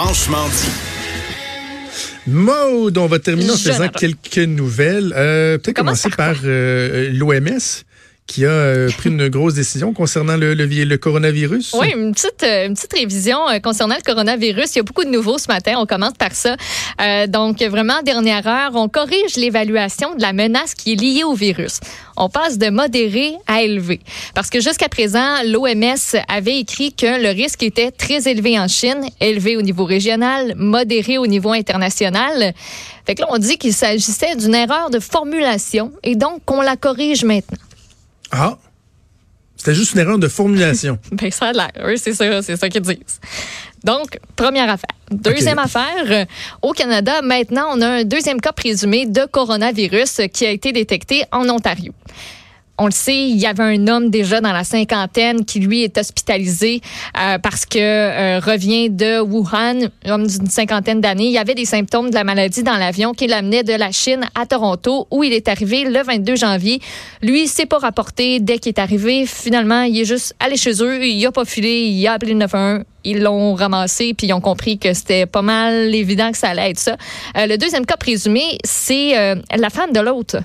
Franchement dit. Maude, on va terminer en faisant quelques nouvelles. Euh, Peut-être Commence commencer par par euh, l'OMS qui a euh, pris une grosse décision concernant le, le, le coronavirus? Oui, une petite, euh, une petite révision euh, concernant le coronavirus. Il y a beaucoup de nouveaux ce matin. On commence par ça. Euh, donc, vraiment, dernière heure, on corrige l'évaluation de la menace qui est liée au virus. On passe de modéré à élevé. Parce que jusqu'à présent, l'OMS avait écrit que le risque était très élevé en Chine, élevé au niveau régional, modéré au niveau international. Fait que là, on dit qu'il s'agissait d'une erreur de formulation et donc qu'on la corrige maintenant. Ah, c'était juste une erreur de formulation. Ben, ça a l'air. Oui, c'est ça, c'est ça qu'ils disent. Donc, première affaire. Deuxième affaire, euh, au Canada, maintenant, on a un deuxième cas présumé de coronavirus qui a été détecté en Ontario. On le sait, il y avait un homme déjà dans la cinquantaine qui, lui, est hospitalisé euh, parce que euh, revient de Wuhan, homme d'une cinquantaine d'années. Il y avait des symptômes de la maladie dans l'avion qui l'amenait de la Chine à Toronto, où il est arrivé le 22 janvier. Lui, s'est pas rapporté dès qu'il est arrivé. Finalement, il est juste allé chez eux. Il a pas filé. Il a appelé le 911. Ils l'ont ramassé, puis ils ont compris que c'était pas mal évident que ça allait être ça. Euh, le deuxième cas présumé, c'est la femme de l'autre.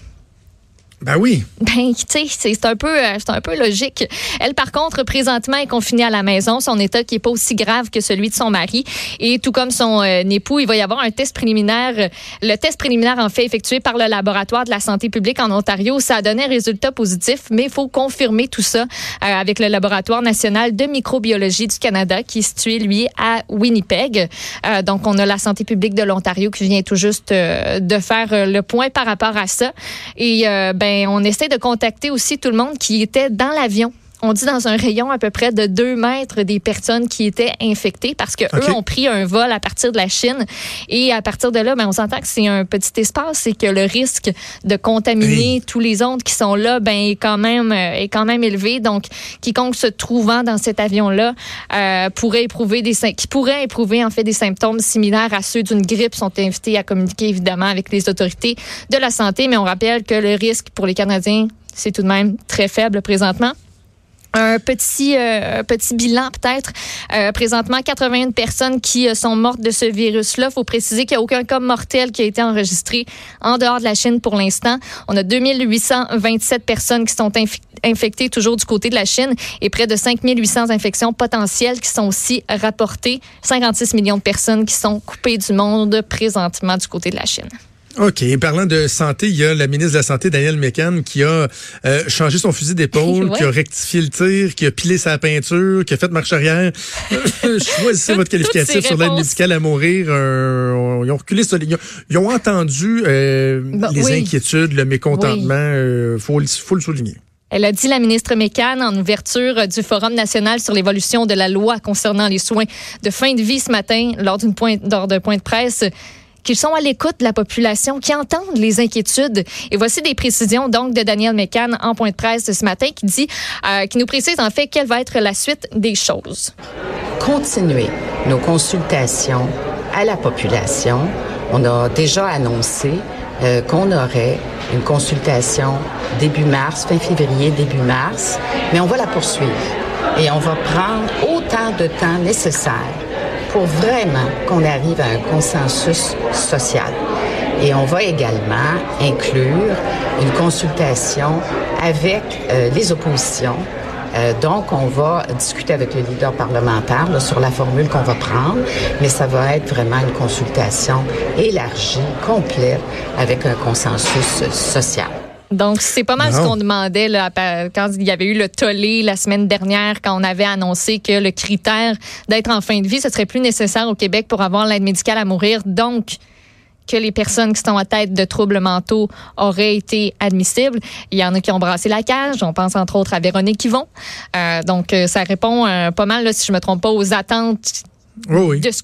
Ben oui. Ben, tu sais, c'est un peu, euh, un peu logique. Elle, par contre, présentement est confinée à la maison. Son état qui est pas aussi grave que celui de son mari. Et tout comme son euh, époux, il va y avoir un test préliminaire. Le test préliminaire, en fait, effectué par le laboratoire de la santé publique en Ontario, ça a donné un résultat positif, mais il faut confirmer tout ça euh, avec le laboratoire national de microbiologie du Canada, qui est situé, lui, à Winnipeg. Euh, donc, on a la santé publique de l'Ontario qui vient tout juste euh, de faire euh, le point par rapport à ça. Et euh, ben, on essaie de contacter aussi tout le monde qui était dans l'avion. On dit dans un rayon à peu près de deux mètres des personnes qui étaient infectées parce que eux ont pris un vol à partir de la Chine et à partir de là, ben, on s'entend que c'est un petit espace et que le risque de contaminer tous les autres qui sont là, ben est quand même est quand même élevé. Donc, quiconque se trouvant dans cet avion-là euh, pourrait éprouver des qui pourrait éprouver en fait des symptômes similaires à ceux d'une grippe sont invités à communiquer évidemment avec les autorités de la santé. Mais on rappelle que le risque pour les Canadiens c'est tout de même très faible présentement. Un petit, euh, petit bilan peut-être. Euh, présentement, 81 personnes qui euh, sont mortes de ce virus-là. faut préciser qu'il n'y a aucun cas mortel qui a été enregistré en dehors de la Chine pour l'instant. On a 2827 personnes qui sont infectées toujours du côté de la Chine et près de 5800 infections potentielles qui sont aussi rapportées. 56 millions de personnes qui sont coupées du monde présentement du côté de la Chine. OK. Et parlant de santé, il y a la ministre de la Santé, Danielle Mécan, qui a euh, changé son fusil d'épaule, Ouais. qui a rectifié le tir, qui a pilé sa peinture, qui a fait marche arrière. Choisissez votre qualificatif sur l'aide médicale à mourir. Euh, ils ont reculé sur les- Ils ont, ils ont entendu euh, Bah, les oui. inquiétudes, le mécontentement. euh, faut, le- faut le souligner. Elle a dit, la ministre Mécan, en ouverture du Forum national sur l'évolution de la loi concernant les soins de fin de vie ce matin, lors d'une point, lors d'un point de presse, qu'ils sont à l'écoute de la population, qui entendent les inquiétudes. Et voici des précisions donc de Daniel Mécan en point de presse ce matin qui dit, euh, qui nous précise en fait quelle va être la suite des choses. continuer nos consultations à la population. On a déjà annoncé euh, qu'on aurait une consultation début mars, fin février, début mars, mais on va la poursuivre et on va prendre autant de temps nécessaire pour vraiment qu'on arrive à un consensus social. Et on va également inclure une consultation avec euh, les oppositions euh, donc, on va discuter avec le leader parlementaire sur la formule qu'on va prendre, mais ça va être vraiment une consultation élargie, complète, avec un consensus social. Donc, c'est pas mal Non. ce qu'on demandait là, quand il y avait eu le tollé la semaine dernière, quand on avait annoncé que le critère d'être en fin de vie, ce serait plus nécessaire au Québec pour avoir l'aide médicale à mourir. Donc, que les personnes qui sont à tête de troubles mentaux auraient été admissibles. Il y en a qui ont brassé la cage. On pense entre autres à Véronique Yvon. Euh, donc, euh, ça répond euh, pas mal, là, si je me trompe pas, aux attentes Oui, oui. de ce,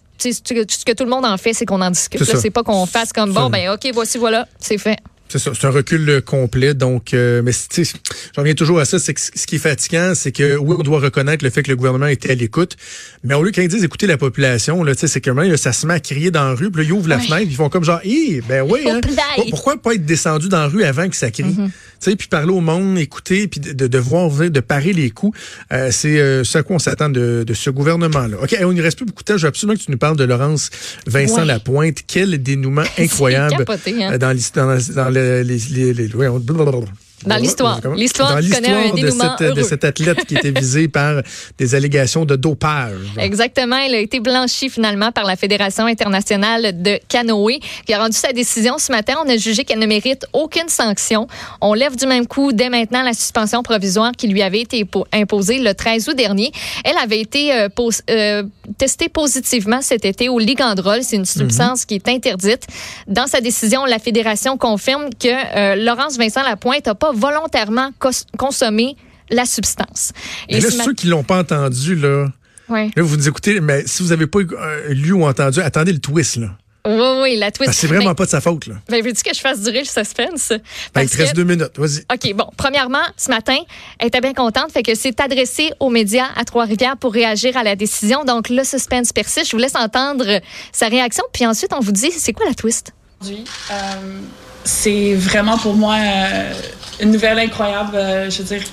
que tout le monde en fait, c'est qu'on en discute. C'est pas qu'on fasse comme bon, ben ok, voici, voilà, c'est fait. C'est ça, c'est un recul euh, complet. Donc, euh, mais tu sais, j'en reviens toujours à ça. C'est que ce qui est fatigant, c'est que oui, on doit reconnaître le fait que le gouvernement était à l'écoute, mais au lieu qu'ils disent écouter la population, là, tu sais, c'est que là, ça se met à crier dans la rue, puis là, ils ouvrent la Ouais. fenêtre, ils font comme genre, Hi, ben oui, hein, pourquoi pas être descendu dans la rue avant que ça crie? Tu sais, puis parler au monde, écouter, puis de, de voir de parer les coups. Euh, c'est euh, ce à quoi on s'attend de, de, ce gouvernement-là. OK, on ne reste plus beaucoup de temps. Je veux absolument que tu nous parles de Laurence Vincent Lapointe. Quel dénouement incroyable capoté, hein? dans, dans, dans les, les, les, les dans l'histoire. L'histoire connaît un dénouement de, cette, de cet athlète qui était visé par des allégations de dopage. Exactement. Il a été blanchi finalement par la Fédération internationale de canoë qui a rendu sa décision ce matin. On a jugé qu'elle ne mérite aucune sanction. On lève du même coup dès maintenant la suspension provisoire qui lui avait été imposée le 13 août dernier. Elle avait été euh, euh, testée positivement cet été au ligandrol. C'est une substance qui est interdite. Dans sa décision, la Fédération confirme que euh, Laurence Vincent Lapointe n'a pas volontairement consommer la substance. Et là, ceux qui l'ont pas entendu, là, ouais. là, vous nous écoutez, mais si vous n'avez pas euh, lu ou entendu, attendez le twist, là. Oui, oui, la twist. C'est vraiment pas de sa faute, là. Ben, veux-tu que je fasse durer le suspense? Ben, il te reste deux minutes, vas-y. OK, bon. Premièrement, ce matin, elle était bien contente, fait que c'est adressé aux médias à Trois-Rivières pour réagir à la décision. Donc, le suspense persiste. Je vous laisse entendre sa réaction, puis ensuite, on vous dit, c'est quoi la twist? Aujourd'hui, euh, c'est vraiment pour moi euh, une nouvelle incroyable. Euh, je veux dire,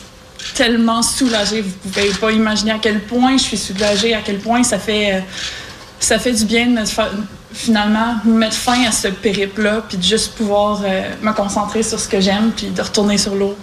tellement soulagée. Vous pouvez pas imaginer à quel point je suis soulagée, à quel point ça fait, euh, du bien de finalement mettre fin à ce périple-là, puis de juste pouvoir me concentrer sur ce que j'aime, puis de retourner sur l'eau.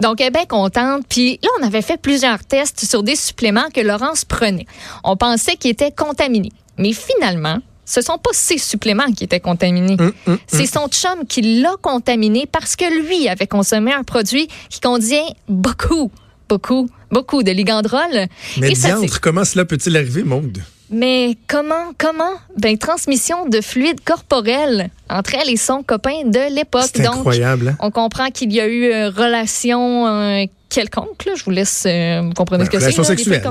Donc, elle est bien contente. Puis là, on avait fait plusieurs tests sur des suppléments que Laurence prenait. On pensait qu'ils étaient contaminés. Mais finalement, ce sont pas ses suppléments qui étaient contaminés. Hum, hum, hum. C'est son chum qui l'a contaminé parce que lui avait consommé un produit qui contient beaucoup, beaucoup, beaucoup de ligandrol. Mais diantre, comment cela peut-il arriver, Maude? Mais comment, comment? Ben, transmission de fluide corporel entre elle et son copain de l'époque. C'est incroyable. Hein? On comprend qu'il y a eu une relation euh, quelconque. Là. Je vous laisse euh, comprendre ce que c'est. Relation sexuelle.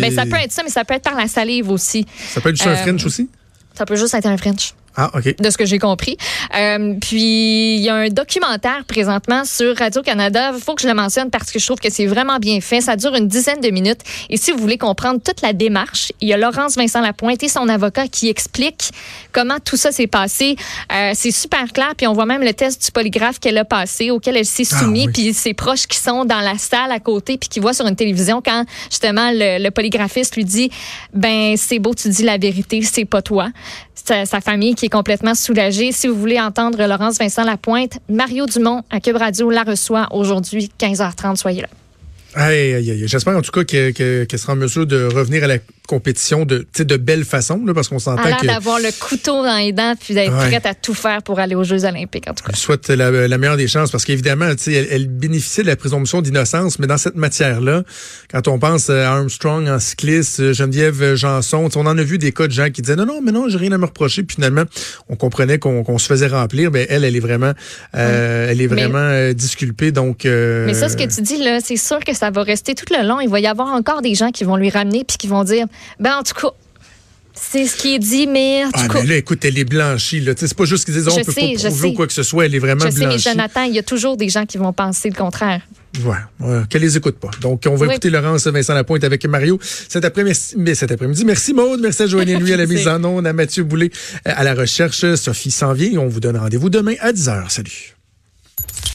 Mais ça peut être ça, mais ça peut être par la salive aussi. Ça peut être du euh, French aussi? Ça peut juste être un French. Ah, OK. De ce que j'ai compris. Euh, puis, il y a un documentaire présentement sur Radio-Canada. Il faut que je le mentionne parce que je trouve que c'est vraiment bien fait. Ça dure une dizaine de minutes. Et si vous voulez comprendre toute la démarche, il y a Laurence Vincent Lapointe et son avocat qui explique comment tout ça s'est passé. Euh, c'est super clair. Puis, on voit même le test du polygraphe qu'elle a passé, auquel elle s'est ah, soumise. Puis, ses proches qui sont dans la salle à côté, puis qui voient sur une télévision quand, justement, le, le polygraphiste lui dit, ben, c'est beau, tu dis la vérité, c'est pas toi sa, famille qui complètement soulagée. Si vous voulez entendre Laurence Vincent Lapointe, Mario Dumont à Cube Radio la reçoit aujourd'hui 15h30. Soyez là. J'espère en tout cas qu'elle sera en mesure de revenir à la compétition de, de belle façon, là, parce qu'on s'entend que... d'avoir le couteau dans les dents puis d'être prête à tout faire pour aller aux Jeux olympiques, en tout cas. Je souhaite la, meilleure des chances, parce qu'évidemment, elle, elle bénéficie de la présomption d'innocence, mais dans cette matière-là, quand on pense à Armstrong en cycliste, Geneviève Janson, on en a vu des cas de gens qui disaient non, non, mais non, j'ai rien à me reprocher, puis finalement, on comprenait qu'on se faisait remplir, mais elle, elle est vraiment, euh, elle est vraiment euh, disculpée, donc... Euh, mais ça, ce que tu dis, là, c'est sûr que ça va rester tout le long. Il va y avoir encore des gens qui vont lui ramener puis qui vont dire ben, en tout cas, c'est ce qui est dit, mais en tout ah, cas. Mais là, écoute, elle est blanchie. Là. C'est pas juste qu'ils disent, on peut pas prouver ou quoi que ce soit. Elle est vraiment je blanchie. Sais, mais Jonathan, il y a toujours des gens qui vont penser le contraire. Ouais, qu'elle les écoute pas. Donc, on va écouter Laurence Vincent Lapointe avec Mario cet après-midi. Cet après-midi. Merci Maude, merci à Joanne lui à la mise en onde, à Mathieu Boulay à la recherche. Sophie s'en vient on vous donne rendez-vous demain à 10h. Salut.